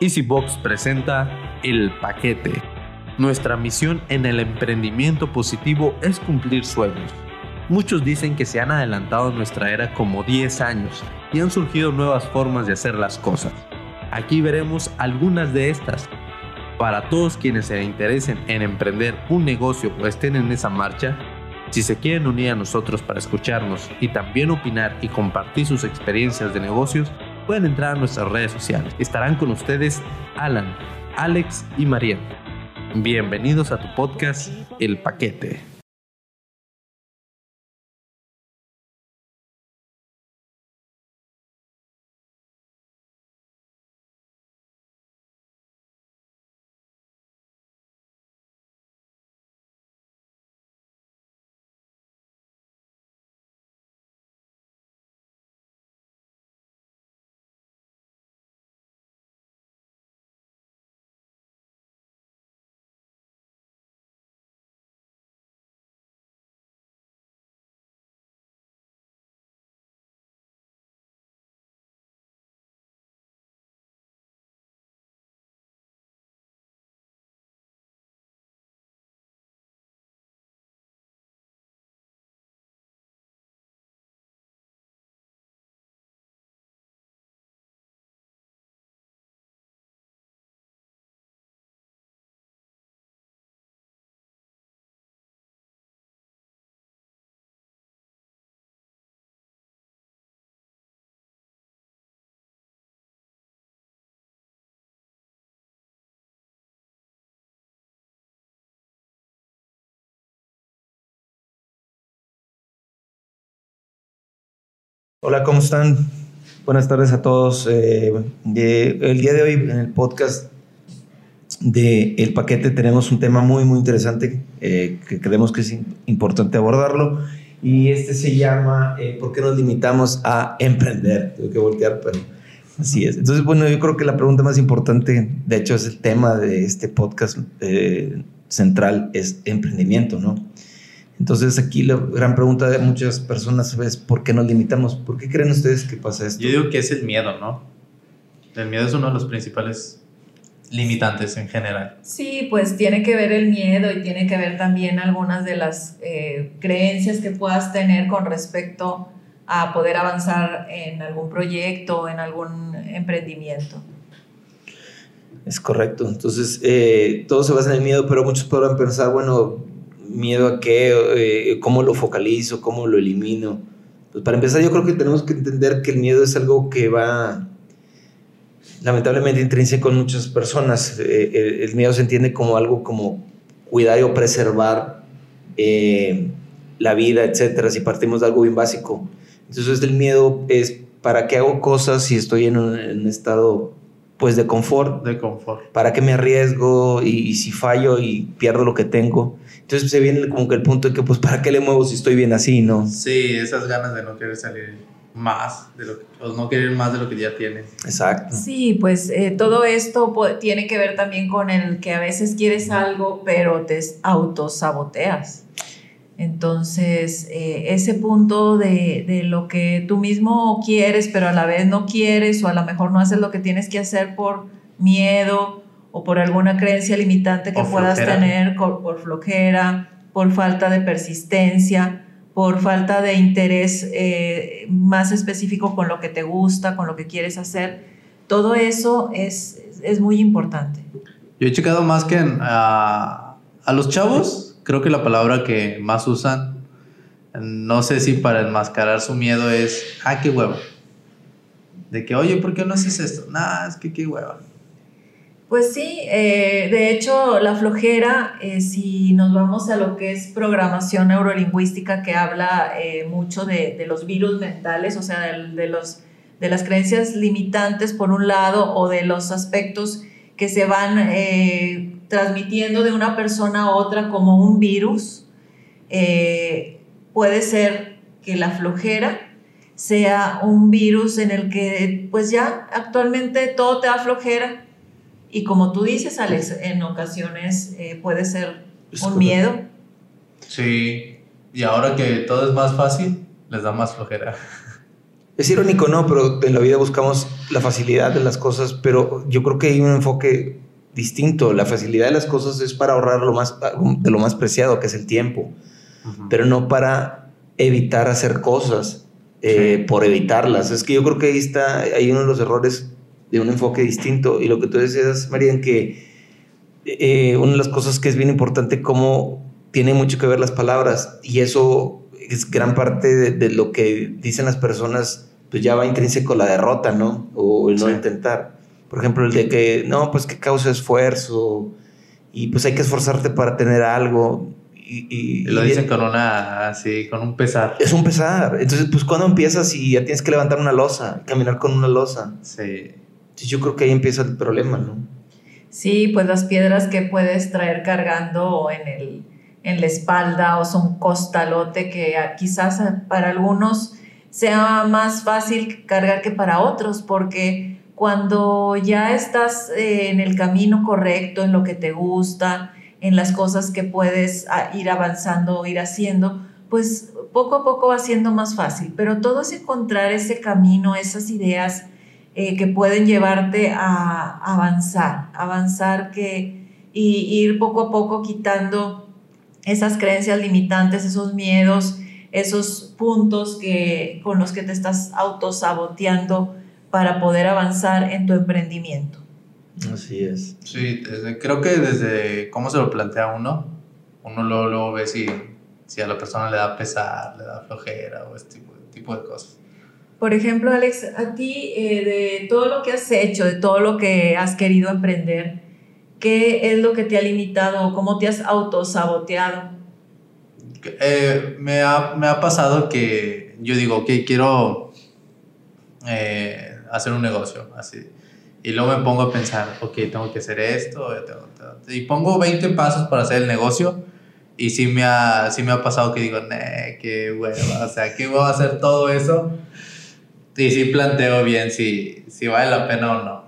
EasyBox presenta El Paquete. Nuestra misión en el emprendimiento positivo es cumplir sueños. Muchos dicen que se han adelantado nuestra era como 10 años y han surgido nuevas formas de hacer las cosas. Aquí veremos algunas de estas. Para todos quienes se interesen en emprender un negocio o estén en esa marcha, si se quieren unir a nosotros para escucharnos y también opinar y compartir sus experiencias de negocios, pueden entrar a nuestras redes sociales. Estarán con ustedes Alan, Alex y María. Bienvenidos a tu podcast El Paquete. Hola, ¿cómo están? Buenas tardes a todos. Eh, el día de hoy en el podcast de El Paquete tenemos un tema muy, muy interesante eh, que creemos que es importante abordarlo. Y este se llama eh, ¿Por qué nos limitamos a emprender? Tengo que voltear, pero así es. Entonces, bueno, yo creo que la pregunta más importante, de hecho es el tema de este podcast central, es emprendimiento, ¿no? Entonces aquí la gran pregunta de muchas personas es ¿por qué nos limitamos? ¿Por qué creen ustedes que pasa esto? Yo digo que es el miedo, ¿no? El miedo es uno de los principales limitantes en general. Sí, pues tiene que ver el miedo y tiene que ver también algunas de las eh, creencias que puedas tener con respecto a poder avanzar en algún proyecto, en algún emprendimiento. Es correcto. Entonces, eh, todo se basa en el miedo, pero muchos podrán pensar, bueno, miedo a qué, eh, cómo lo focalizo, cómo lo elimino. Pues para empezar, yo creo que tenemos que entender que el miedo es algo que va lamentablemente intrínseco en muchas personas. Eh, el, miedo se entiende como algo como cuidar o preservar eh, la vida, etcétera, si partimos de algo bien básico. Entonces, el miedo es para qué hago cosas si estoy en un, estado pues de confort. De confort. ¿Para qué me arriesgo y, si fallo y pierdo lo que tengo? Entonces se viene como que el punto de que, pues, ¿para qué le muevo si estoy bien así, no? Sí, esas ganas de no querer salir más, de lo o no querer más de lo que ya tienes. Exacto. Sí, pues eh, todo esto tiene que ver también con el que a veces quieres algo, pero te autosaboteas. Entonces, eh, ese punto de, de, lo que tú mismo quieres, pero a la vez no quieres, o a lo mejor no haces lo que tienes que hacer por miedo o por alguna creencia limitante que puedas tener por, flojera, por falta de persistencia, por falta de interés eh, más específico con lo que te gusta, con lo que quieres hacer. Todo eso es, es muy importante. Yo he checado más que a, a los chavos, creo que la palabra que más usan, no sé si para enmascarar su miedo es, ah, qué hueva. De que, oye, ¿por qué no haces esto? Nah, es que qué hueva. Pues sí, eh, de hecho la flojera, eh, si nos vamos a lo que es programación neurolingüística que habla eh, mucho de, los virus mentales, o sea, de, los, de las creencias limitantes por un lado o de los aspectos que se van transmitiendo de una persona a otra como un virus, puede ser que la flojera sea un virus en el que pues ya actualmente todo te da flojera y como tú dices, Alex, en ocasiones eh, puede ser un miedo. Sí, y ahora que todo es más fácil, les da más flojera. Es irónico, ¿no? Pero en la vida buscamos la facilidad de las cosas, pero yo creo que hay un enfoque distinto. La facilidad de las cosas es para ahorrar lo más, de lo más preciado, que es el tiempo, pero no para evitar hacer cosas eh, por evitarlas. Es que yo creo que ahí está, hay uno de los errores de un enfoque distinto. Y lo que tú decías, María, en que eh, una de las cosas que es bien importante, cómo tiene mucho que ver las palabras, y eso es gran parte de, lo que dicen las personas, pues ya va intrínseco la derrota, ¿no? O el no intentar. Por ejemplo, el de que, no, pues que causa esfuerzo y pues hay que esforzarte para tener algo. Y, lo dicen con una, así, con un pesar. Es un pesar. Entonces, pues cuando empiezas y ya tienes que levantar una losa, caminar con una losa. Sí. yo creo que ahí empieza el problema, ¿no? Sí, pues las piedras que puedes traer cargando en el en la espalda o son costalote que quizás para algunos sea más fácil cargar que para otros, porque cuando ya estás eh, en el camino correcto, en lo que te gusta, en las cosas que puedes ah, ir avanzando o ir haciendo, pues poco a poco va siendo más fácil. Pero todo es encontrar ese camino, esas ideas eh, que pueden llevarte a avanzar, avanzar que, y ir poco a poco quitando esas creencias limitantes, esos miedos, esos puntos que, con los que te estás autosaboteando para poder avanzar en tu emprendimiento. Así es. Sí, creo que desde cómo se lo plantea uno, uno luego, ve si, si, a la persona le da pesar, le da flojera o este tipo, tipo de cosas. Por ejemplo, Alex, a ti, eh, de todo lo que has hecho, de todo lo que has querido emprender, ¿Qué es lo que te ha limitado o cómo te has autosaboteado? Eh, me, ha, me, ha, pasado que yo digo, ok, quiero eh, hacer un negocio, así. Y luego me pongo a pensar, ok, tengo que hacer esto, y pongo 20 pasos para hacer el negocio. Y sí me ha, sí me ha pasado que digo, nee, qué hueva, o sea, ¿qué voy a hacer todo eso? Y sí planteo bien si, si vale la pena o no.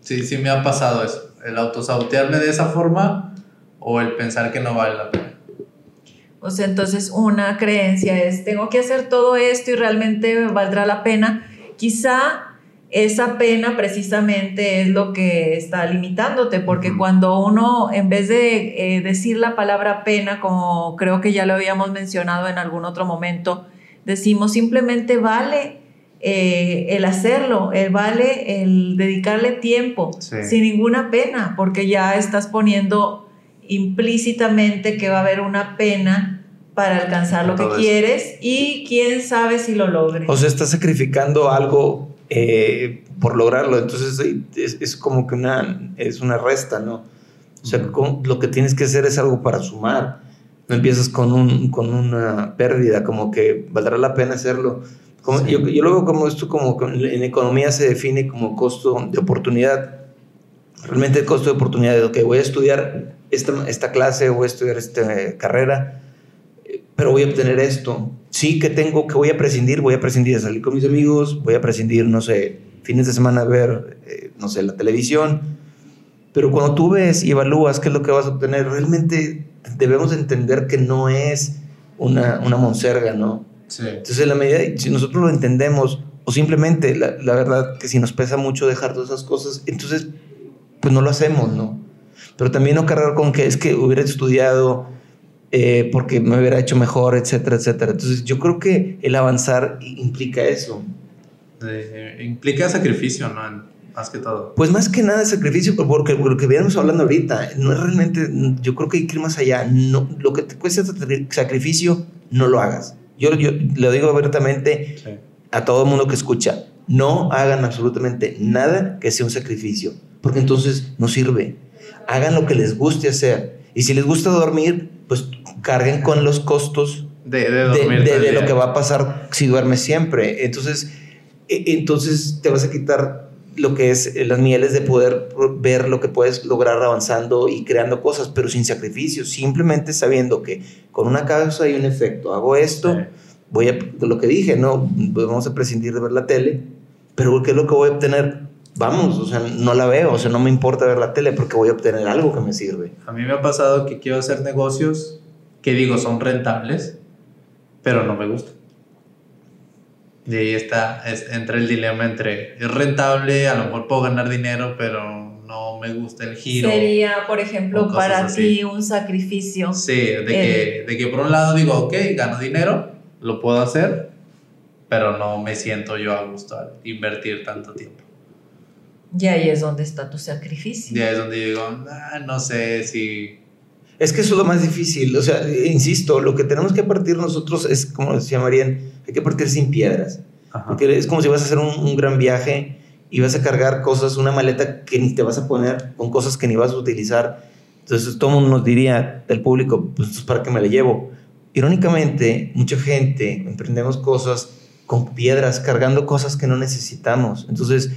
Sí, sí me ha pasado eso el autosabotearme de esa forma o el pensar que no vale la pena. O sea, entonces una creencia es, tengo que hacer todo esto y realmente valdrá la pena. Quizá esa pena precisamente es lo que está limitándote, porque cuando uno, en vez de eh, decir la palabra pena, como creo que ya lo habíamos mencionado en algún otro momento, decimos simplemente vale eh, el hacerlo, el vale el dedicarle tiempo sin ninguna pena, porque ya estás poniendo implícitamente que va a haber una pena para alcanzar lo que quieres y quién sabe si lo logres. O sea, estás sacrificando algo eh, por lograrlo, entonces es, como que una, es una resta, ¿no? O sea, lo que tienes que hacer es algo para sumar. No empiezas con, un, con una pérdida, como que valdrá la pena hacerlo yo, yo, lo veo como esto, como en economía se define como costo de oportunidad. Realmente el costo de oportunidad es, que voy a estudiar esta, esta clase, voy a estudiar esta carrera, pero voy a obtener esto. Sí que tengo, que voy a prescindir, voy a prescindir de salir con mis amigos, voy a prescindir, no sé, fines de semana a ver, eh, no sé, la televisión. Pero cuando tú ves y evalúas qué es lo que vas a obtener, realmente debemos entender que no es una, una monserga, ¿no? Entonces, en la medida, si nosotros lo entendemos, o simplemente, la, la, verdad, que si nos pesa mucho dejar todas esas cosas, entonces, pues no lo hacemos, ¿no? Pero también no cargar con que es que hubiera estudiado eh, porque me hubiera hecho mejor, etcétera, etcétera. Entonces, yo creo que el avanzar implica eso. implica sacrificio, ¿no? Más que todo. Pues más que nada sacrificio, porque lo que veníamos hablando ahorita, no es realmente, yo creo que hay que ir más allá. No, lo que te cuesta sacrificio, no lo hagas. Yo, yo lo digo abiertamente a todo el mundo que escucha. No hagan absolutamente nada que sea un sacrificio, porque entonces no sirve. Hagan lo que les guste hacer. Y si les gusta dormir, pues carguen con los costos de, de, de, lo que va a pasar si duermes siempre. Entonces, e, entonces te vas a quitar lo que es las mieles de poder ver lo que puedes lograr avanzando y creando cosas, pero sin sacrificio, simplemente sabiendo que con una causa hay un efecto. Hago esto, voy a, lo que dije, no, vamos a prescindir de ver la tele, pero ¿qué es lo que voy a obtener? Vamos, o sea, no la veo, o sea, no me importa ver la tele porque voy a obtener algo que me sirve. A mí me ha pasado que quiero hacer negocios que digo son rentables, pero no me gustan. Y ahí está, es, entra el dilema entre, es rentable, a lo mejor puedo ganar dinero, pero no me gusta el giro. Sería, por ejemplo, para así. ti un sacrificio. Sí, de que, de que por un lado digo, ok, gano dinero, lo puedo hacer, pero no me siento yo a gusto al invertir tanto tiempo. Y ahí es donde está tu sacrificio. Y ahí es donde digo, "Ah, no sé si... Es que eso es lo más difícil. O sea, insisto, lo que tenemos que partir nosotros es, como decía Marian, hay que partir sin piedras. Ajá. Porque es como si vas a hacer un, un gran viaje y vas a cargar cosas, una maleta que ni te vas a poner, con cosas que ni vas a utilizar. Entonces todo el mundo nos diría, del público, pues ¿para qué me la llevo? Irónicamente, mucha gente emprendemos cosas con piedras, cargando cosas que no necesitamos. Entonces,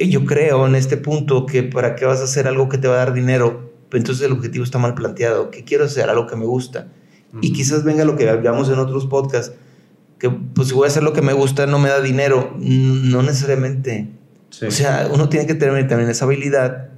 yo creo en este punto que para qué vas a hacer algo que te va a dar dinero, entonces el objetivo está mal planteado. ¿Qué quiero hacer? Algo que me gusta. Y quizás venga lo que hablamos en otros podcasts, que pues si voy a hacer lo que me gusta no me da dinero. No necesariamente. Sí. O sea, uno tiene que tener también esa habilidad.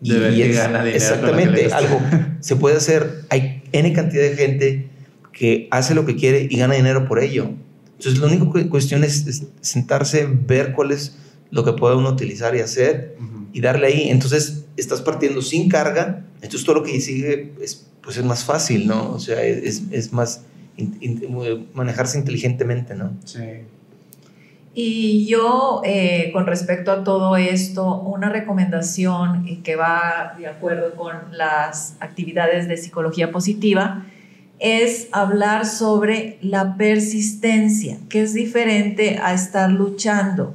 De ver que es- gana dinero Exactamente, algo se puede hacer. Hay N cantidad de gente que hace lo que quiere y gana dinero por ello. Entonces, lo único que cuestión es, es sentarse, ver cuál es lo que puede uno utilizar y hacer y darle ahí. Entonces, estás partiendo sin carga, entonces todo lo que sigue es, pues es más fácil, ¿no? O sea, es, es más in- in- manejarse inteligentemente, ¿no? Sí. Y yo, eh, con respecto a todo esto, una recomendación que va de acuerdo con las actividades de psicología positiva es hablar sobre la persistencia, que es diferente a estar luchando.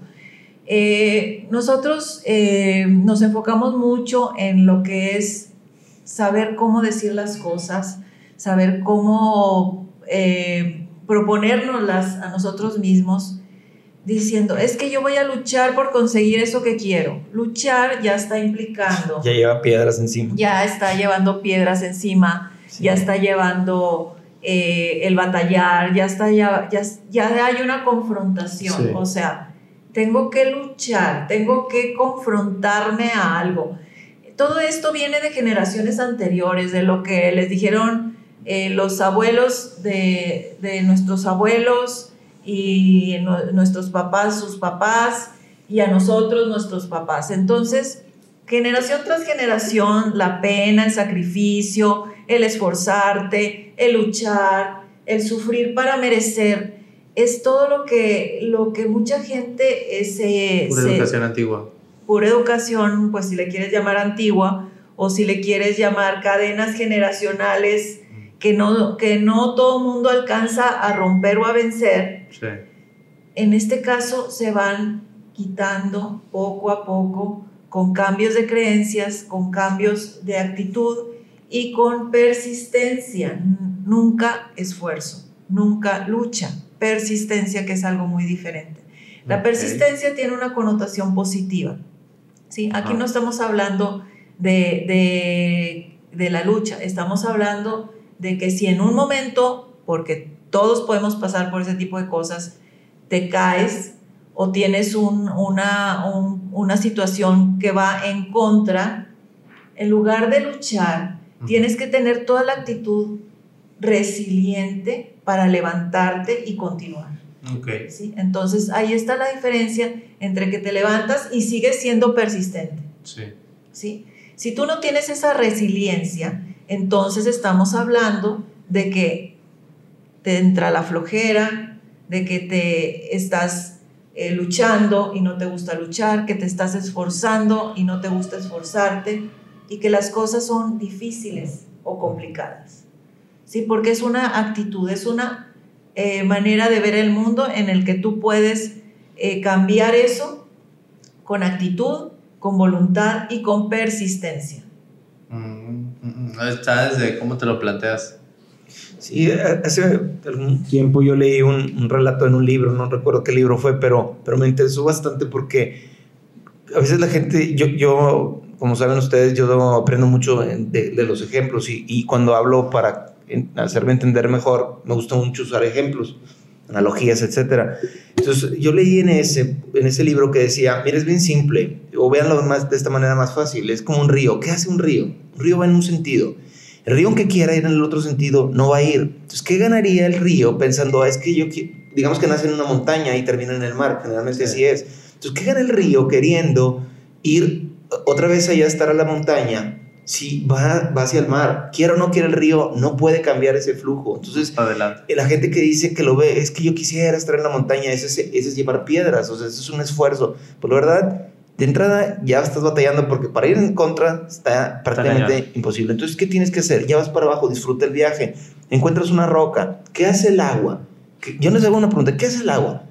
Eh, nosotros eh, nos enfocamos mucho en lo que es saber cómo decir las cosas, saber cómo eh, proponérnoslas a nosotros mismos diciendo, es que yo voy a luchar por conseguir eso que quiero. Luchar ya está implicando, Ya lleva piedras encima. ya está llevando piedras encima, Sí. ya está llevando eh, el batallar, ya, está, ya, ya, ya hay una confrontación. Sí. O sea, tengo que luchar, tengo que confrontarme a algo. Todo esto viene de generaciones anteriores, de lo que les dijeron eh, los abuelos de, de nuestros abuelos y nu- nuestros papás, sus papás, y a nosotros, nuestros papás. Entonces, generación tras generación, la pena, el sacrificio, el esforzarte, el luchar, el sufrir para merecer, es todo lo que, lo que mucha gente se... Pura se- educación antigua. pura educación, pues si le quieres llamar antigua o si le quieres llamar cadenas generacionales que no, que no todo mundo alcanza a romper o a vencer, Sí. en este caso se van quitando poco a poco con cambios de creencias, con cambios de actitud y con persistencia, nunca esfuerzo, nunca lucha, persistencia que es algo muy diferente. La persistencia tiene una connotación positiva. ¿sí? Aquí no estamos hablando de, de- de la lucha, estamos hablando de que si en un momento, porque todos podemos pasar por ese tipo de cosas, te caes o tienes un- una, un- una situación que va en contra, en lugar de luchar, tienes que tener toda la actitud resiliente para levantarte y continuar. Ok. ¿sí? Entonces ahí está la diferencia entre que te levantas y sigues siendo persistente. Sí. ¿sí? Si tú no tienes esa resiliencia, entonces estamos hablando de que te entra la flojera, de que te estás eh, luchando y no te gusta luchar, que te estás esforzando y no te gusta esforzarte, y que las cosas son difíciles o complicadas. ¿Sí? Porque es una actitud, es una eh, manera de ver el mundo en el que tú puedes eh, cambiar eso con actitud, con voluntad y con persistencia. Mm, mm, mm. Está desde cómo te lo planteas. Sí, hace algún tiempo yo leí un, un relato en un libro, no recuerdo qué libro fue, pero, pero me interesó bastante porque a veces la gente, yo, yo como saben ustedes, yo aprendo mucho de, de los ejemplos y, y cuando hablo para en- hacerme entender mejor, me gusta mucho usar ejemplos, analogías, etc. Entonces yo leí en ese, en ese libro que decía, mira, es bien simple, o véanlo más, de esta manera más fácil, es como un río. ¿Qué hace un río? Un río va en un sentido. El río aunque quiera ir en el otro sentido no va a ir. Entonces, ¿qué ganaría el río pensando, "Ah, es que yo digamos que nace en una montaña y termina en el mar, generalmente Sí. así es. Entonces, ¿qué gana el río queriendo ir otra vez allá a estar a la montaña? Si va, va hacia el mar, quiera o no quiera el río, no puede cambiar ese flujo. Entonces, Adelante. la gente que dice que lo ve, es que yo quisiera estar en la montaña, ese es, ese es llevar piedras, o sea, eso es un esfuerzo. Pero la verdad, de entrada ya estás batallando porque para ir en contra está prácticamente imposible. Entonces, ¿qué tienes que hacer? Ya vas para abajo, disfruta el viaje, encuentras una roca. ¿Qué hace el agua? ¿Qué- Yo les hago una pregunta, ¿qué hace el agua?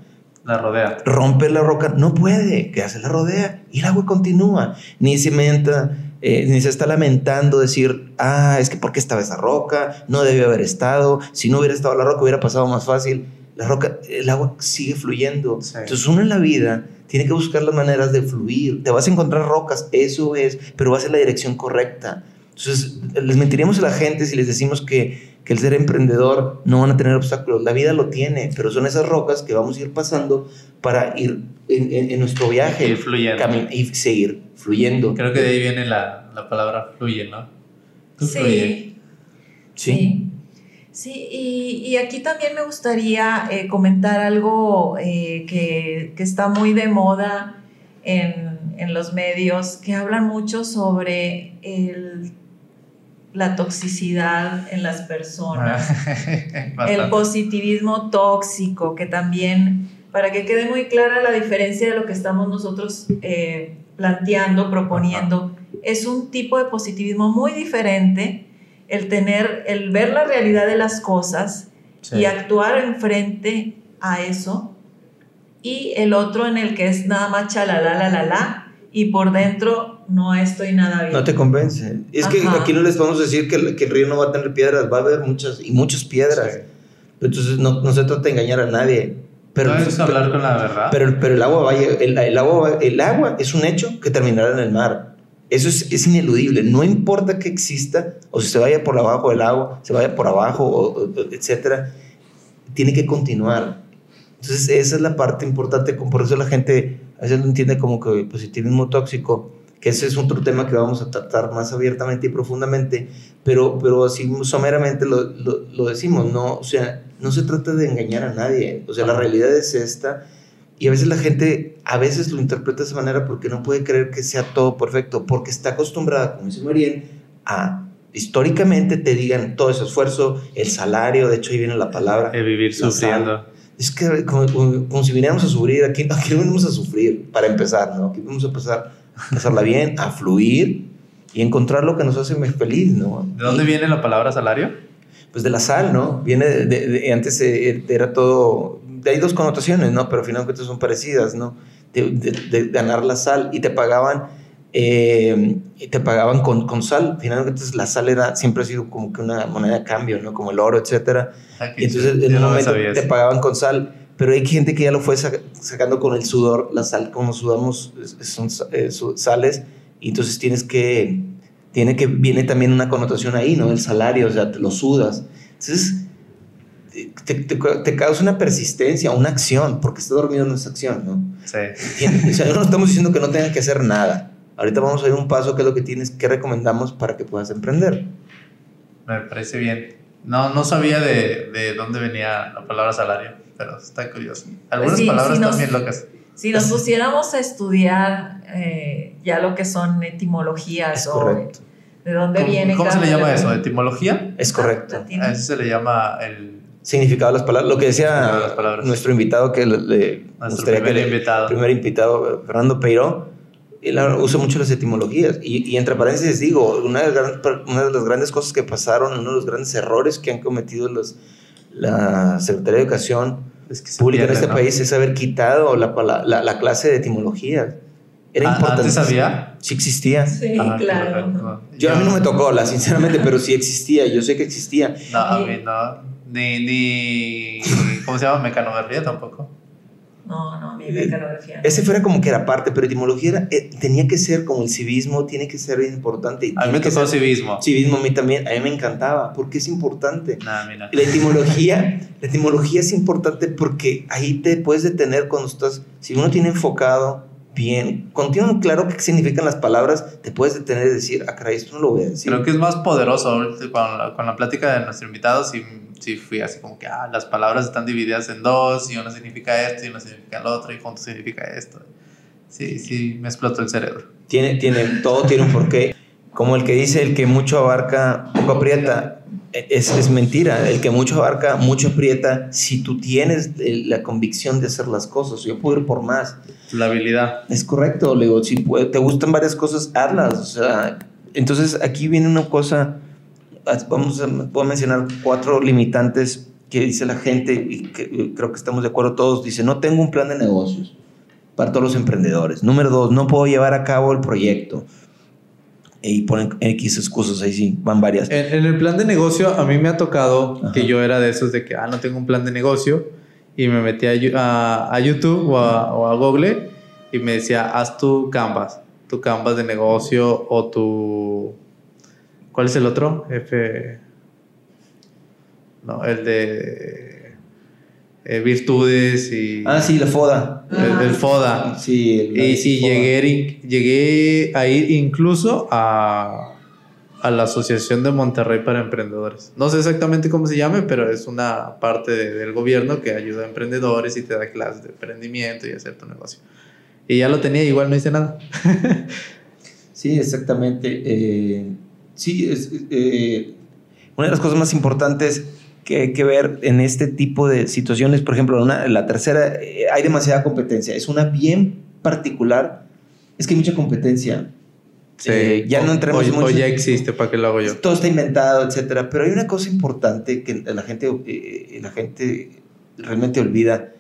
La rodea. romper la roca, no puede, que hace la rodea y el agua continúa. Ni se menta, eh, ni se está lamentando decir, ah, es que ¿por qué estaba esa roca? No debió haber estado, si no hubiera estado la roca hubiera pasado más fácil. La roca, el agua sigue fluyendo. Sí. Entonces uno en la vida tiene que buscar las maneras de fluir. Te vas a encontrar rocas, eso es, pero vas en la dirección correcta. Entonces, les mentiríamos a la gente si les decimos que, que el ser emprendedor no van a tener obstáculos. La vida lo tiene, pero son esas rocas que vamos a ir pasando para ir en, en- en nuestro viaje cami- y seguir fluyendo. Creo que de ahí viene la, la palabra fluye, ¿no? Tú Sí. fluye. Sí. Sí, y, y aquí también me gustaría eh, comentar algo eh, que, que está muy de moda en, en los medios, que hablan mucho sobre el- la toxicidad en las personas. el positivismo tóxico, que también, para que quede muy clara la diferencia de lo que estamos nosotros eh, planteando, proponiendo, es un tipo de positivismo muy diferente, el tener, el ver la realidad de las cosas Sí. y actuar en frente a eso, y el otro en el que es nada más chalala, la, la, la, y por dentro no estoy nada bien. No te convence. Es que aquí no les vamos a decir que el, que el río no va a tener piedras, va a haber muchas y muchas piedras. Sí. Entonces no, no se trata de engañar a nadie. Pero, no es hablar con la verdad. pero, pero el agua va el, el agua el agua es un hecho que terminará en el mar. Eso es, es ineludible. No importa que exista o si se vaya por abajo del agua, se vaya por abajo, o, o- etcétera, tiene que continuar. Entonces esa es la parte importante. Por eso la gente a veces lo entiende como que positivismo tóxico, que ese es otro tema que vamos a tratar más abiertamente y profundamente, pero, pero así someramente lo, lo, lo decimos, ¿no? O sea, no se trata de engañar a nadie. O sea, la realidad es esta. Y a veces la gente, a veces lo interpreta de esa manera porque no puede creer que sea todo perfecto, porque está acostumbrada, como dice Marien, a históricamente te digan todo ese esfuerzo, el salario, de hecho ahí viene la palabra. El vivir sufriendo. Es que como, como- como si viniéramos a sufrir, aquí, aquí no venimos a sufrir, para empezar, ¿no? Aquí vamos a empezar a pasarla bien, a fluir y encontrar lo que nos hace más feliz, ¿no? ¿De dónde Y- viene la palabra salario? Pues de la sal, ¿no? Viene de, de- de- antes eh, era todo, hay dos connotaciones, ¿no? Pero al final son parecidas, ¿no? De, ganar la sal y te pagaban, eh, y te pagaban con, con sal. Al final de cuentas la sal era, siempre ha sido como que una moneda de cambio, ¿no? Como el oro, etcétera. Aquí Y entonces en un no momento te eso. pagaban con sal, pero hay gente que ya lo fue saca- sacando con el sudor, la sal, como sudamos, son eh, sales, y entonces tienes que, tiene que, viene también una connotación ahí, ¿no? El salario, o sea, te lo sudas. Entonces, te, te- te causa una persistencia, una acción, porque está dormido en esa acción, ¿no? Sí. O sea, no estamos diciendo que no tengan que hacer nada. Ahorita vamos a ver un paso que es lo que tienes, que recomendamos para que puedas emprender. Me parece bien. No, no sabía de, de dónde venía la palabra salario, pero está curioso. Algunas sí, palabras sí nos- están bien locas. Si nos pusiéramos a estudiar eh, ya lo que son etimologías Es o correcto. de dónde ¿Cómo, viene cómo se le llama eso? ¿Etimología? Es correcto. Latín. A eso se le llama el, Significado de las palabras. Lo que decía de nuestro invitado, que le, le nuestro gustaría primer que le- invitado. primer invitado, Fernando Peiró, él usa mucho las etimologías. Y, y entre paréntesis digo, una de, las, una de las grandes cosas que pasaron, uno de los grandes errores que han cometido los, la Secretaría de Educación Es que Pública en pierde, este ¿no? país es haber quitado la, la, la clase de etimología. Era Ah, importante. ¿Antes había? Sí existía. Sí, Ah, claro. Yo a mí no me tocó, la, sinceramente, pero sí existía. Yo sé que existía. No, a mí no. Ni, ni. ¿Cómo se llama? Mecanografía tampoco. No, no, mi mecanografía. Ese fuera como que era parte, pero etimología era- eh, tenía que ser como el civismo, tiene que ser bien importante. A mí me tocó civismo. Civismo a mí también, a mí me encantaba, porque es importante. Nah, mira. La etimología, la etimología es importante porque ahí te puedes detener cuando estás, si uno tiene enfocado bien, cuando tienen claro qué significan las palabras, te puedes detener y decir, ah, caray, esto no lo voy a decir. Creo que es más poderoso con la, con la plática de nuestro invitado. Sí, sí fui así como que, ah, las palabras están divididas en dos y una significa esto y una significa el otro y junto significa esto. Sí, sí, me explotó el cerebro. Tiene, tiene, todo tiene un porqué. Como el que dice, el que mucho abarca, poco aprieta. Es, es mentira. El que mucho abarca, mucho aprieta. Si tú tienes eh, la convicción de hacer las cosas, yo puedo ir por más. La habilidad. Es correcto, le digo, si te gustan varias cosas, hazlas. O sea, entonces aquí viene una cosa, vamos a, puedo mencionar cuatro limitantes que dice la gente y que eh, creo que estamos de acuerdo todos. Dice, no tengo un plan de negocios para todos los emprendedores. Número dos, no puedo llevar a cabo el proyecto. Y ponen X excusas, ahí sí, van varias. En, en el plan de negocio, a mí me ha tocado Ajá. que yo era de esos de que, ah, no tengo un plan de negocio. Y me metí a- a YouTube o a, o a Google y me decía, haz tu Canvas, tu Canvas de negocio o tu... ¿Cuál es el otro? F... No, el de eh, virtudes y... Ah, sí, la FODA. El, el FODA. Sí, el- Y sí, llegué, llegué a ir incluso a, a la Asociación de Monterrey para Emprendedores. No sé exactamente cómo se llame, pero es una parte de- del gobierno que ayuda a emprendedores y te da clases de emprendimiento y hacer tu negocio. Y ya lo tenía, igual no hice nada. Sí, exactamente. Eh, sí, es, eh, una de las cosas más importantes que hay que ver en este tipo de situaciones, por ejemplo, una- la tercera, eh, hay demasiada competencia. Es una bien particular. Es que hay mucha competencia. Eh, ya no O- entremos o, mucho- o ya existe, ¿para qué lo hago yo? Todo está inventado, etcétera. Pero hay una cosa importante que la gente, eh, la gente realmente olvida.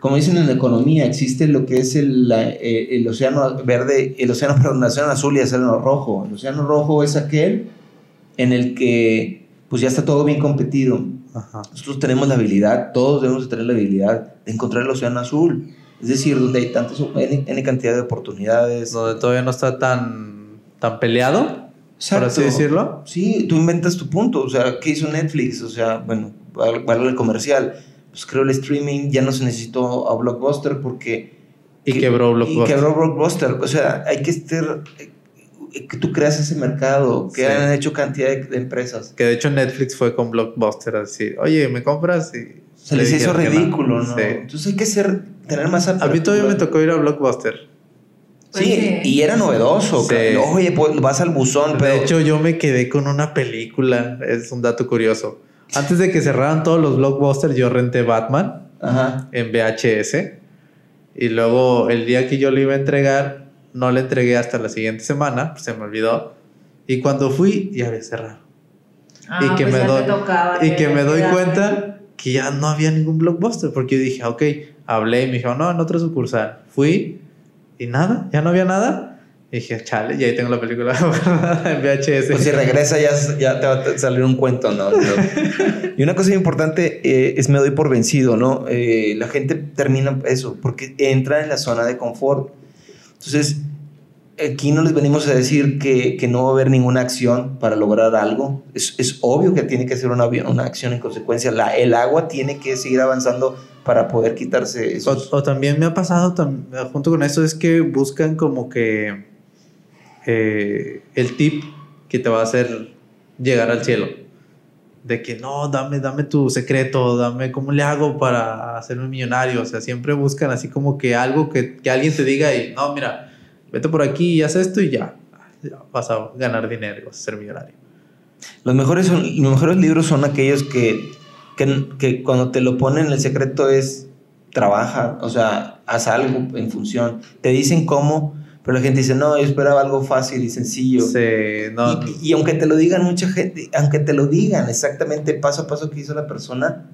Como dicen en la economía, existe lo que es el, la- eh, el océano verde, el océano, perdón, el océano azul y el océano rojo. El océano rojo es aquel en el que pues ya está todo bien competido. Ajá. Nosotros tenemos la habilidad, todos debemos de tener la habilidad de encontrar el océano azul. Es decir, donde hay tantas, N, N cantidad de oportunidades. Donde todavía no está tan, tan peleado, por así Exacto. decirlo. Sí, tú inventas tu punto. O sea, ¿qué hizo Netflix? O sea, bueno, vale el comercial. Pues creo el streaming ya no se necesitó a Blockbuster porque... Y que- quebró Y Blockbuster. quebró Blockbuster. O sea, hay que estar... Que tú creas ese mercado, que Sí. han hecho cantidad de, de empresas. Que de hecho Netflix fue con Blockbuster a decir, oye, ¿me compras? Y Se le les hizo ridículo, ¿no? Sí. Entonces hay que ser, tener más A mí todavía me tocó ir a Blockbuster. Pues Sí, sí. y era novedoso. Sí. claro. Oye, pues vas al buzón, pero... De hecho, yo me quedé con una película. Es un dato curioso. Antes de que cerraran todos los blockbusters, yo renté Batman Ajá. en VHS. Y luego, el día que yo le iba a entregar, no le entregué hasta la siguiente semana. pues se me olvidó. Y cuando fui, ya había cerrado. Ah, y que pues me doy, tocaba y que me doy cuenta que ya no había ningún blockbuster. Porque yo dije, ok, hablé y me dijo, no, en otra sucursal. Fui y nada, ya no había nada. Y dije, chale, y ahí tengo la película en VHS. Pues si regresa ya, ya te va a salir un cuento, ¿no? No. Y una cosa importante eh, es me doy por vencido, ¿no? Eh, la gente termina eso porque entra en la zona de confort. Entonces, aquí no les venimos a decir que, que no va a haber ninguna acción para lograr algo. Es, es obvio que tiene que ser una, una acción en consecuencia. La, el agua tiene que seguir avanzando para poder quitarse O, esos... o también me ha pasado, junto con esto, es que buscan como que eh, el tip que te va a hacer llegar al cielo. De que no, dame, dame tu secreto, dame cómo le hago para hacerme millonario. O sea, siempre buscan así como que algo que, que alguien te diga y no, mira, vete por aquí y haz esto y ya, ya vas a ganar dinero vas a ser millonario. Los mejores, son, los mejores libros son aquellos que, que, que cuando te lo ponen el secreto es trabaja, o sea, haz algo en función. Te dicen cómo, pero la gente dice, no, yo esperaba algo fácil y sencillo. Sí, no, Y, y aunque te lo digan mucha gente, aunque te lo digan exactamente paso a paso que hizo la persona,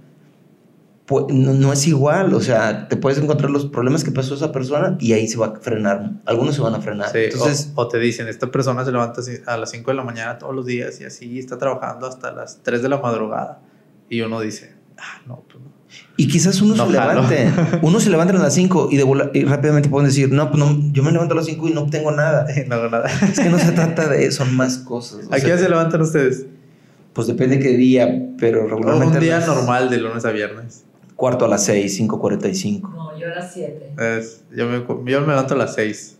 pues no, no es igual. O sea, te puedes encontrar los problemas que pasó esa persona y ahí se va a frenar. Algunos se van a frenar. Sí, Entonces, o, o te dicen, esta persona se levanta a las 5 de la mañana todos los días y así está trabajando hasta las 3 de la madrugada. Y uno dice, ah, no, pues no. Y quizás uno No se jalo. levante. Uno se levanta a las 5 y, rápidamente pueden decir, no, pues no, yo me levanto a las 5 y no obtengo nada. no hago nada. Es que no se trata de eso, son más cosas. O ¿A qué hora se levantan ustedes? Pues depende qué día, pero regularmente. Un día las- normal de lunes a viernes. cuarto a las 6, 5.45. No, yo a las 7. Es- yo, me, yo me levanto a las 6.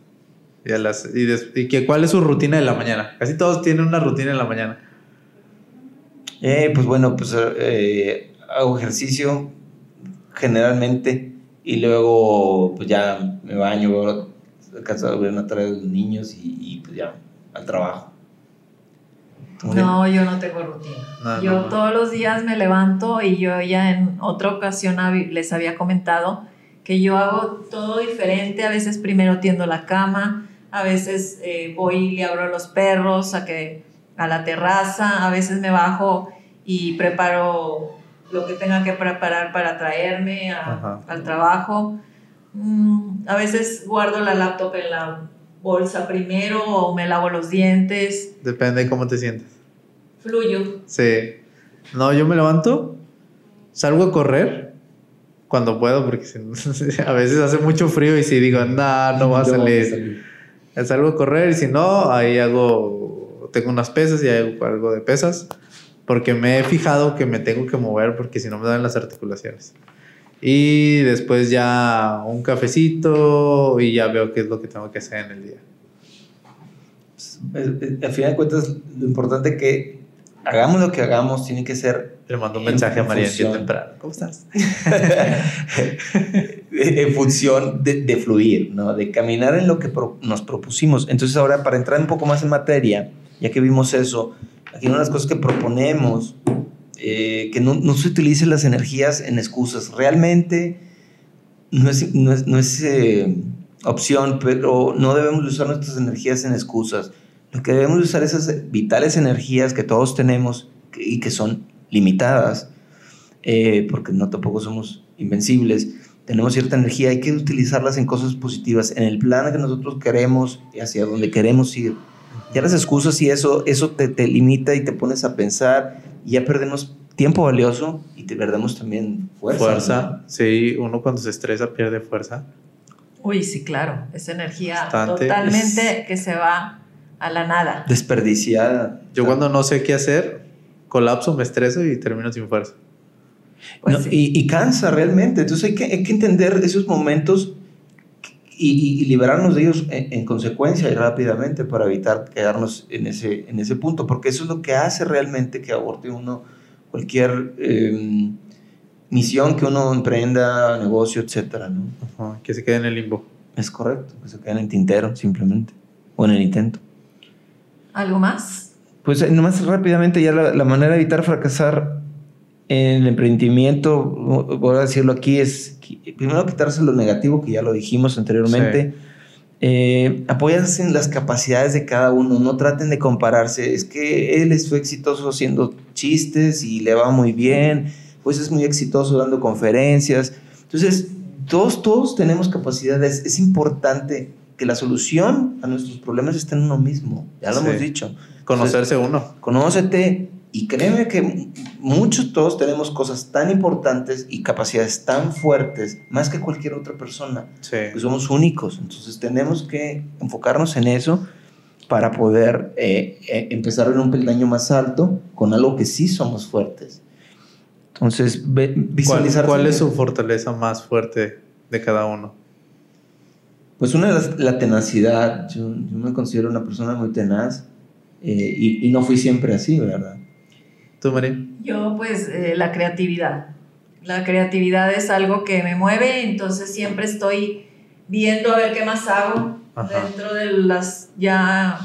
Y, a las, y, des- y que, ¿cuál es su rutina de la mañana? Casi todos tienen una rutina en la mañana. Eh, pues bueno, pues eh, hago ejercicio generalmente y luego pues ya me baño, alcanzo a ver una tarea de los niños y, y, pues ya al trabajo. No, yo no tengo rutina. No, yo no, no. todos los días me levanto y yo ya en otra ocasión les había comentado que yo hago todo diferente. A veces primero tiendo la cama, a veces eh, voy y le abro a los perros a, que, a la terraza, a veces me bajo y preparo lo que tenga que preparar para traerme a- al trabajo. Mm, a veces guardo la laptop en la bolsa primero o me lavo los dientes. Depende de cómo te sientes. Fluyo. Sí. No, yo me levanto, salgo a correr cuando puedo, porque a veces hace mucho frío y si digo, no, no va a salir. Salgo a correr y si no, ahí hago, tengo unas pesas y hago algo de pesas, porque me he fijado que me tengo que mover porque si no me dan las articulaciones. Y después ya un cafecito y ya veo qué es lo que tengo que hacer en el día. Eh, eh, Al final de cuentas, lo importante es que hagamos lo que hagamos, tiene que ser Le mando un En mensaje a María bien temprano. ¿Cómo estás? en función de, de fluir, ¿no? de caminar en lo que pro- nos propusimos. Entonces ahora, para entrar un poco más en materia, ya que vimos eso, aquí una de las cosas que proponemos, eh, que no, no se utilicen las energías en excusas. Realmente no es, no es, no es, eh, opción, pero no debemos de usar nuestras energías en excusas. Lo que debemos de usar es esas vitales energías que todos tenemos y que son limitadas, eh, porque no tampoco somos invencibles. Tenemos cierta energía, hay que utilizarlas en cosas positivas, en el plan que nosotros queremos y hacia donde queremos ir. Ya las excusas y eso, eso te, te limita y te pones a pensar y ya perdemos tiempo valioso y te perdemos también fuerza. Fuerza. Sí, uno cuando se estresa pierde fuerza. Uy, sí, claro. Esa energía Bastante. totalmente que se va a la nada. ¿no? Desperdiciada. Yo cuando no sé qué hacer, colapso, me estreso y termino sin fuerza. Pues No, sí. y, y cansa realmente. Entonces hay que, hay que entender esos momentos y, y- y liberarnos de ellos en, en consecuencia y rápidamente para evitar quedarnos en ese, en ese punto, porque eso es lo que hace realmente que aborte uno cualquier eh, misión que uno emprenda, negocio, etcétera, ¿no? Ajá, que se quede en el limbo. Es correcto, que se quede en el tintero simplemente, o en el intento. ¿Algo más? Pues eh, nomás rápidamente ya la, la manera de evitar fracasar en el emprendimiento, voy a decirlo aquí, es primero quitarse lo negativo, que ya lo dijimos anteriormente. Eh, apoyarse en las capacidades de cada uno, no traten de compararse. Es que él es- fue exitoso haciendo chistes y le va muy bien, pues es muy exitoso dando conferencias. Entonces, todos, todos tenemos capacidades. Es importante que la solución a nuestros problemas esté en uno mismo. Ya lo Sí. hemos dicho. Conocerse uno. Conócete y créeme que muchos todos tenemos cosas tan importantes y capacidades tan fuertes, más que cualquier otra persona, Sí. que somos únicos. Entonces tenemos que enfocarnos en eso para poder eh, eh, empezar en un peldaño más alto con algo que sí somos fuertes. Entonces, ve- ¿Cuál, visualizar. cuál es su fortaleza más fuerte de cada uno? Pues una las, la tenacidad. Yo, yo me considero una persona muy tenaz eh, y, y no fui siempre así, ¿verdad? ¿Tú, María? Yo, pues, eh, la creatividad. La creatividad es algo que me mueve, entonces siempre estoy viendo a ver qué más hago Ajá. dentro de las ya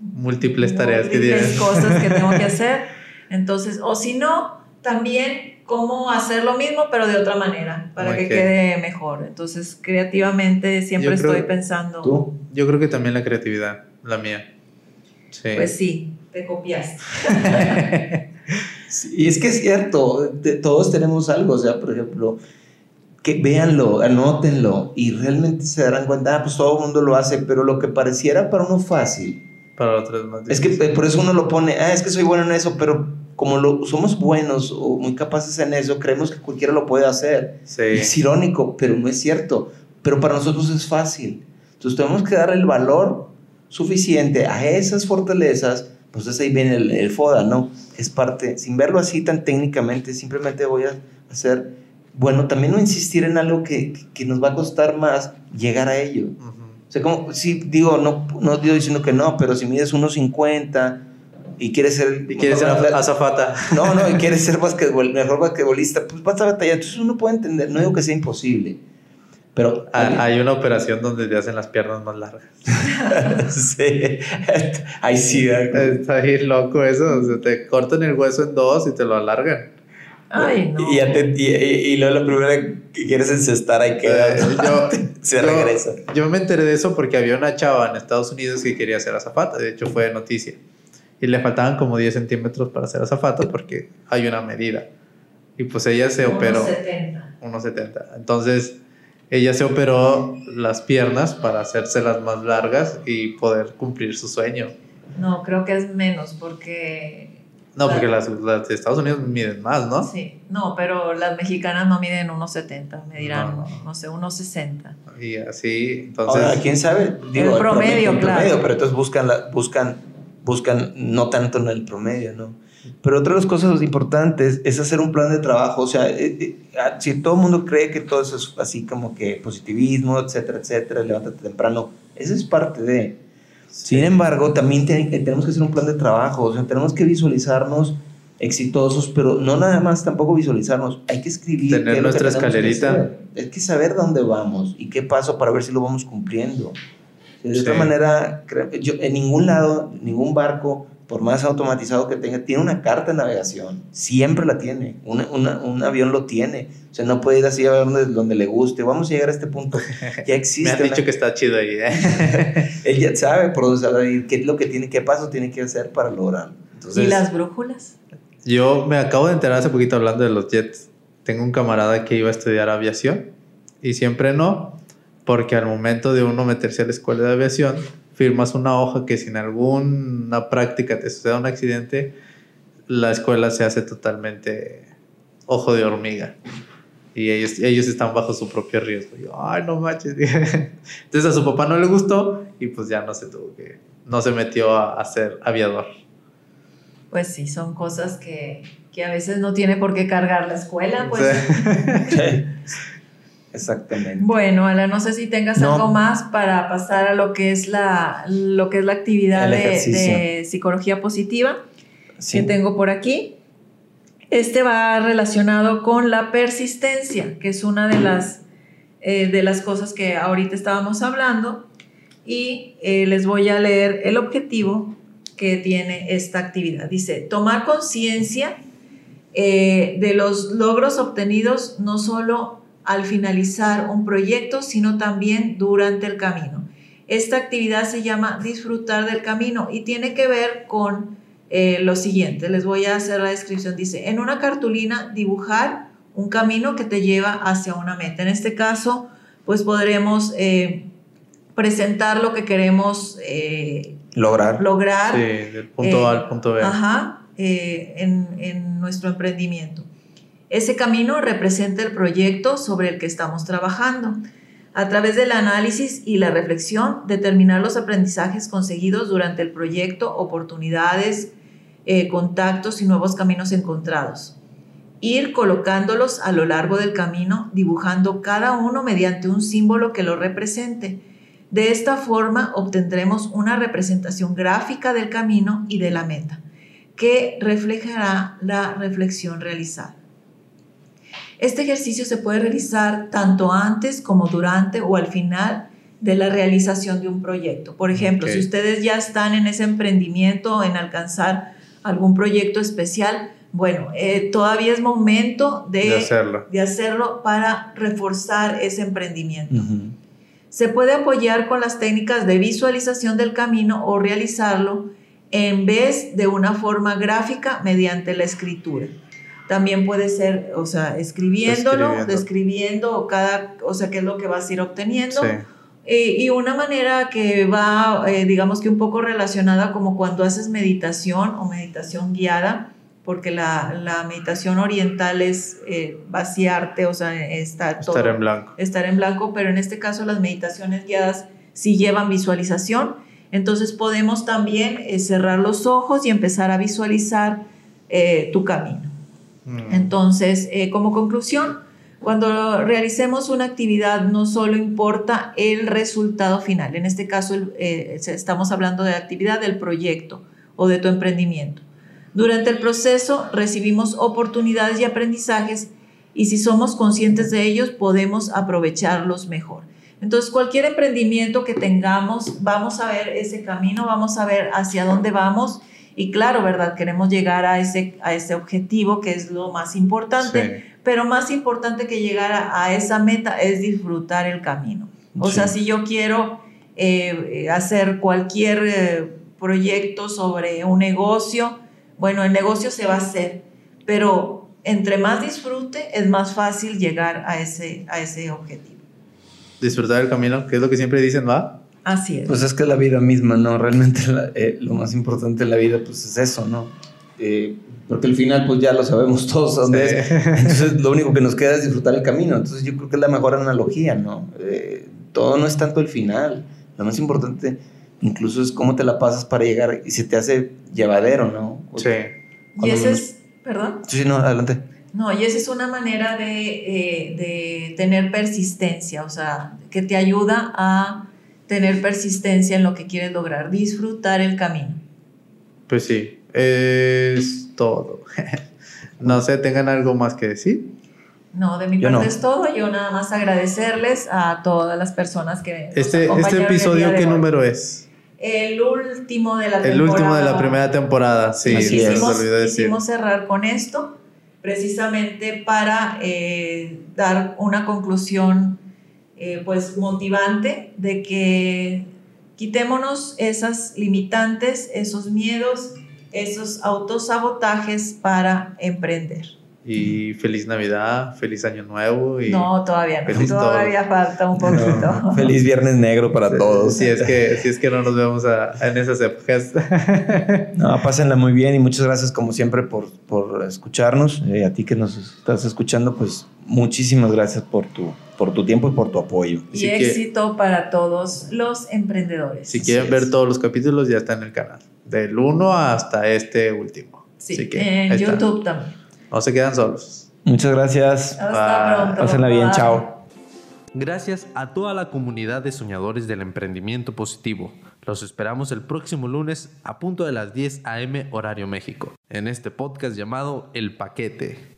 Múltiples tareas que múltiples tienes. cosas que tengo que hacer. Entonces, o si no, también cómo hacer lo mismo, pero de otra manera, para Ok. que quede mejor. Entonces, creativamente siempre creo- estoy pensando, ¿Tú? Yo creo que también la creatividad, la mía. Sí. pues sí, te copiaste. Sí, y es que es cierto, de- todos tenemos algo, o sea, por ejemplo, que véanlo, anótenlo y realmente se darán cuenta, ah, pues todo el mundo lo hace, pero lo que pareciera para uno fácil, Para otros más es que difícil. por eso uno lo pone, ah, es que soy bueno en eso, pero como lo, somos buenos o muy capaces en eso, creemos que cualquiera lo puede hacer. Sí. Es irónico, pero no es cierto, pero para nosotros es fácil. Entonces tenemos que dar el valor suficiente a esas fortalezas, entonces ahí viene el, el FODA, ¿no? Es parte, sin verlo así tan técnicamente, simplemente voy a hacer bueno, también no insistir en algo que, que nos va a costar más llegar a ello. Ujú. O sea, como, sí, digo, no, no estoy diciendo que no, pero si mides 1.50 y quieres ser... Y quieres ser azafata. No, no, y quieres ser basquetbol, mejor basquetbolista, pues vas a batallar. Entonces uno puede entender, no digo que sea imposible, pero... Ah, Hay una operación donde te hacen las piernas más largas. sí, ahí sí. Está bien loco eso. O sea, te cortan el hueso en dos y te lo alargan. Ay, no. Y, ya te- y, y- y luego la primera que quieres encestar ahí queda. Eh, yo, se yo- regresa. Yo me enteré de eso porque había una chava en Estados Unidos que quería ser azafata. De hecho, fue noticia. Y le faltaban como 10 centímetros para ser azafata porque hay una medida. Y pues ella se operó. 1.70. 1,70. Entonces, ella se operó las piernas para hacérselas más largas y poder cumplir su sueño. No, creo que es menos porque... No, porque las, las de Estados Unidos miden más, ¿no? Sí, no, pero las mexicanas no miden 1.70, medirán, No, no, no. sé, 1.60. Y así, entonces... Ahora, quién sabe. Digo, promedio, el claro. promedio, pero entonces buscan, la, buscan, buscan no tanto en el promedio, ¿no? Pero otra de las cosas importantes es hacer un plan de trabajo. O sea, eh, eh, ah, si todo el mundo cree que todo eso es así como que positivismo, etcétera, etcétera, levántate temprano, eso es parte de. Sin embargo, también eh, tenemos que hacer un plan de trabajo. O sea, tenemos que visualizarnos exitosos, pero no nada más tampoco visualizarnos. Hay que escribir. Tener es nuestra escalerita. Hay que saber dónde vamos y qué paso para ver si lo vamos cumpliendo. De otra Sí. manera, creo- yo, en ningún lado, ningún barco, por más automatizado que tenga, tiene una carta de navegación. Siempre la tiene. Una- una- un avión lo tiene. O sea, no puede ir así a ver donde, donde le guste. Vamos a llegar a este punto. Ya Me existe. han dicho una- que está chido ahí. ¿eh? Él ya sabe por dónde qué es lo que tiene, qué paso tiene que hacer para lograrlo. Entonces, ¿Y las brújulas? Yo me acabo de enterar hace poquito hablando de los jets. Tengo un camarada que iba a estudiar aviación y siempre no, porque al momento de uno meterse a la escuela de aviación, firmas una hoja que si en alguna práctica te suceda un accidente, la escuela se hace totalmente ojo de hormiga. Y ellos, ellos están bajo su propio riesgo. Y yo, ay, no manches. Entonces a su papá no le gustó y pues ya no se tuvo que, no se metió a, a ser aviador. Pues sí, son cosas que, que a veces no tiene por qué cargar la escuela. Pues. Sí. exactamente. Bueno, Ala, no sé si tengas No. algo más para pasar a lo que es la, lo que es la actividad de psicología positiva Sí. que tengo por aquí. Este va relacionado con la persistencia, que es una de las, eh, de las cosas que ahorita estábamos hablando. Y eh, les voy a leer el objetivo que tiene esta actividad. Dice, tomar conciencia eh, de los logros obtenidos no solo al finalizar un proyecto, sino también durante el camino. Esta actividad se llama disfrutar del camino y tiene que ver con eh, lo siguiente. Les voy a hacer la descripción. Dice, en una cartulina dibujar un camino que te lleva hacia una meta. En este caso, pues podremos eh, presentar lo que queremos eh, Lograr. lograr Sí, del punto Eh, A al punto B. Ajá, eh, en, en nuestro emprendimiento. Ese camino representa el proyecto sobre el que estamos trabajando. A través del análisis y la reflexión, determinar los aprendizajes conseguidos durante el proyecto, oportunidades, eh, contactos y nuevos caminos encontrados. Ir colocándolos a lo largo del camino, dibujando cada uno mediante un símbolo que lo represente. De esta forma obtendremos una representación gráfica del camino y de la meta, que reflejará la reflexión realizada. Este ejercicio se puede realizar tanto antes como durante o al final de la realización de un proyecto. Por ejemplo, si ustedes ya están en ese emprendimiento, en alcanzar algún proyecto especial, bueno, eh, todavía es momento de, de hacerlo. de hacerlo para reforzar ese emprendimiento. Se puede apoyar con las técnicas de visualización del camino o realizarlo en vez de una forma gráfica mediante la escritura. También puede ser, o sea, escribiéndolo, Escribiendo. describiendo cada, o sea, qué es lo que vas a ir obteniendo. Sí. Y una manera que va, eh, digamos que un poco relacionada como cuando haces meditación o meditación guiada, porque la, la meditación oriental es eh, vaciarte, o sea, está todo Estar en blanco. estar en blanco, pero en este caso las meditaciones guiadas sí llevan visualización. Entonces podemos también eh, cerrar los ojos y empezar a visualizar tu camino. Mm. Entonces, eh, como conclusión, Cuando realicemos una actividad no solo importa el resultado final, en este caso eh, estamos hablando de actividad del proyecto o de tu emprendimiento. Durante el proceso recibimos oportunidades y aprendizajes y si somos conscientes de ellos podemos aprovecharlos mejor. Entonces, cualquier emprendimiento que tengamos, vamos a ver ese camino, vamos a ver hacia dónde vamos y claro, ¿verdad? Queremos llegar a ese, a ese objetivo que es lo más importante, pero más importante que llegar a, esa meta es disfrutar el camino. O sea, si yo quiero eh, hacer cualquier eh, proyecto sobre un negocio, bueno, el negocio se va a hacer, pero entre más disfrute es más fácil llegar a ese, a ese objetivo. Disfrutar el camino, que es lo que siempre dicen, ¿va? Así es. Pues es que la vida misma, ¿no? Realmente eh, lo más importante en la vida, pues es eso, ¿no? Eh, porque al final, pues ya lo sabemos todos dónde es. Entonces, lo único que nos queda es disfrutar el camino. Entonces, yo creo que es la mejor analogía, ¿no? Eh, todo no es tanto el final. Lo más importante, incluso, es cómo te la pasas para llegar y se te hace llevadero, ¿no? sí. Y ese es, perdón. Sí, sí, no, adelante. No, y esa es una manera de, de tener persistencia, o sea, que te ayuda a tener persistencia en lo que quieres lograr, disfrutar el camino. Pues sí, es todo. no sé, ¿tengan algo más que decir? No, de mi parte es todo. Yo nada más agradecerles a todas las personas que. Este, este episodio, ¿qué número es? El último de la temporada. El último de la primera temporada, sí. quisimos, quisimos cerrar con esto, precisamente para eh, dar una conclusión eh, pues motivante de que quitémonos esas limitantes, esos miedos, esos autosabotajes para emprender. Y feliz Navidad, feliz Año Nuevo. Y no, todavía no. Todavía falta un poquito. feliz Viernes Negro para todos. Si es que, si es que no nos vemos en esas épocas. no, pásenla muy bien y muchas gracias como siempre por, por escucharnos. Eh, a ti que nos estás escuchando, pues muchísimas gracias por tu, por tu tiempo y por tu apoyo. Y éxito para todos los emprendedores. Si quieren ver todos los capítulos, ya está en el canal. Del 1 hasta este último. Sí, en YouTube también. No se quedan solos. Muchas gracias. Hasta pronto. Pásenla bien, chao. Gracias a toda la comunidad de soñadores del emprendimiento positivo. Los esperamos el próximo lunes a punto de las 10 a.m. horario México, en este podcast llamado El Paquete.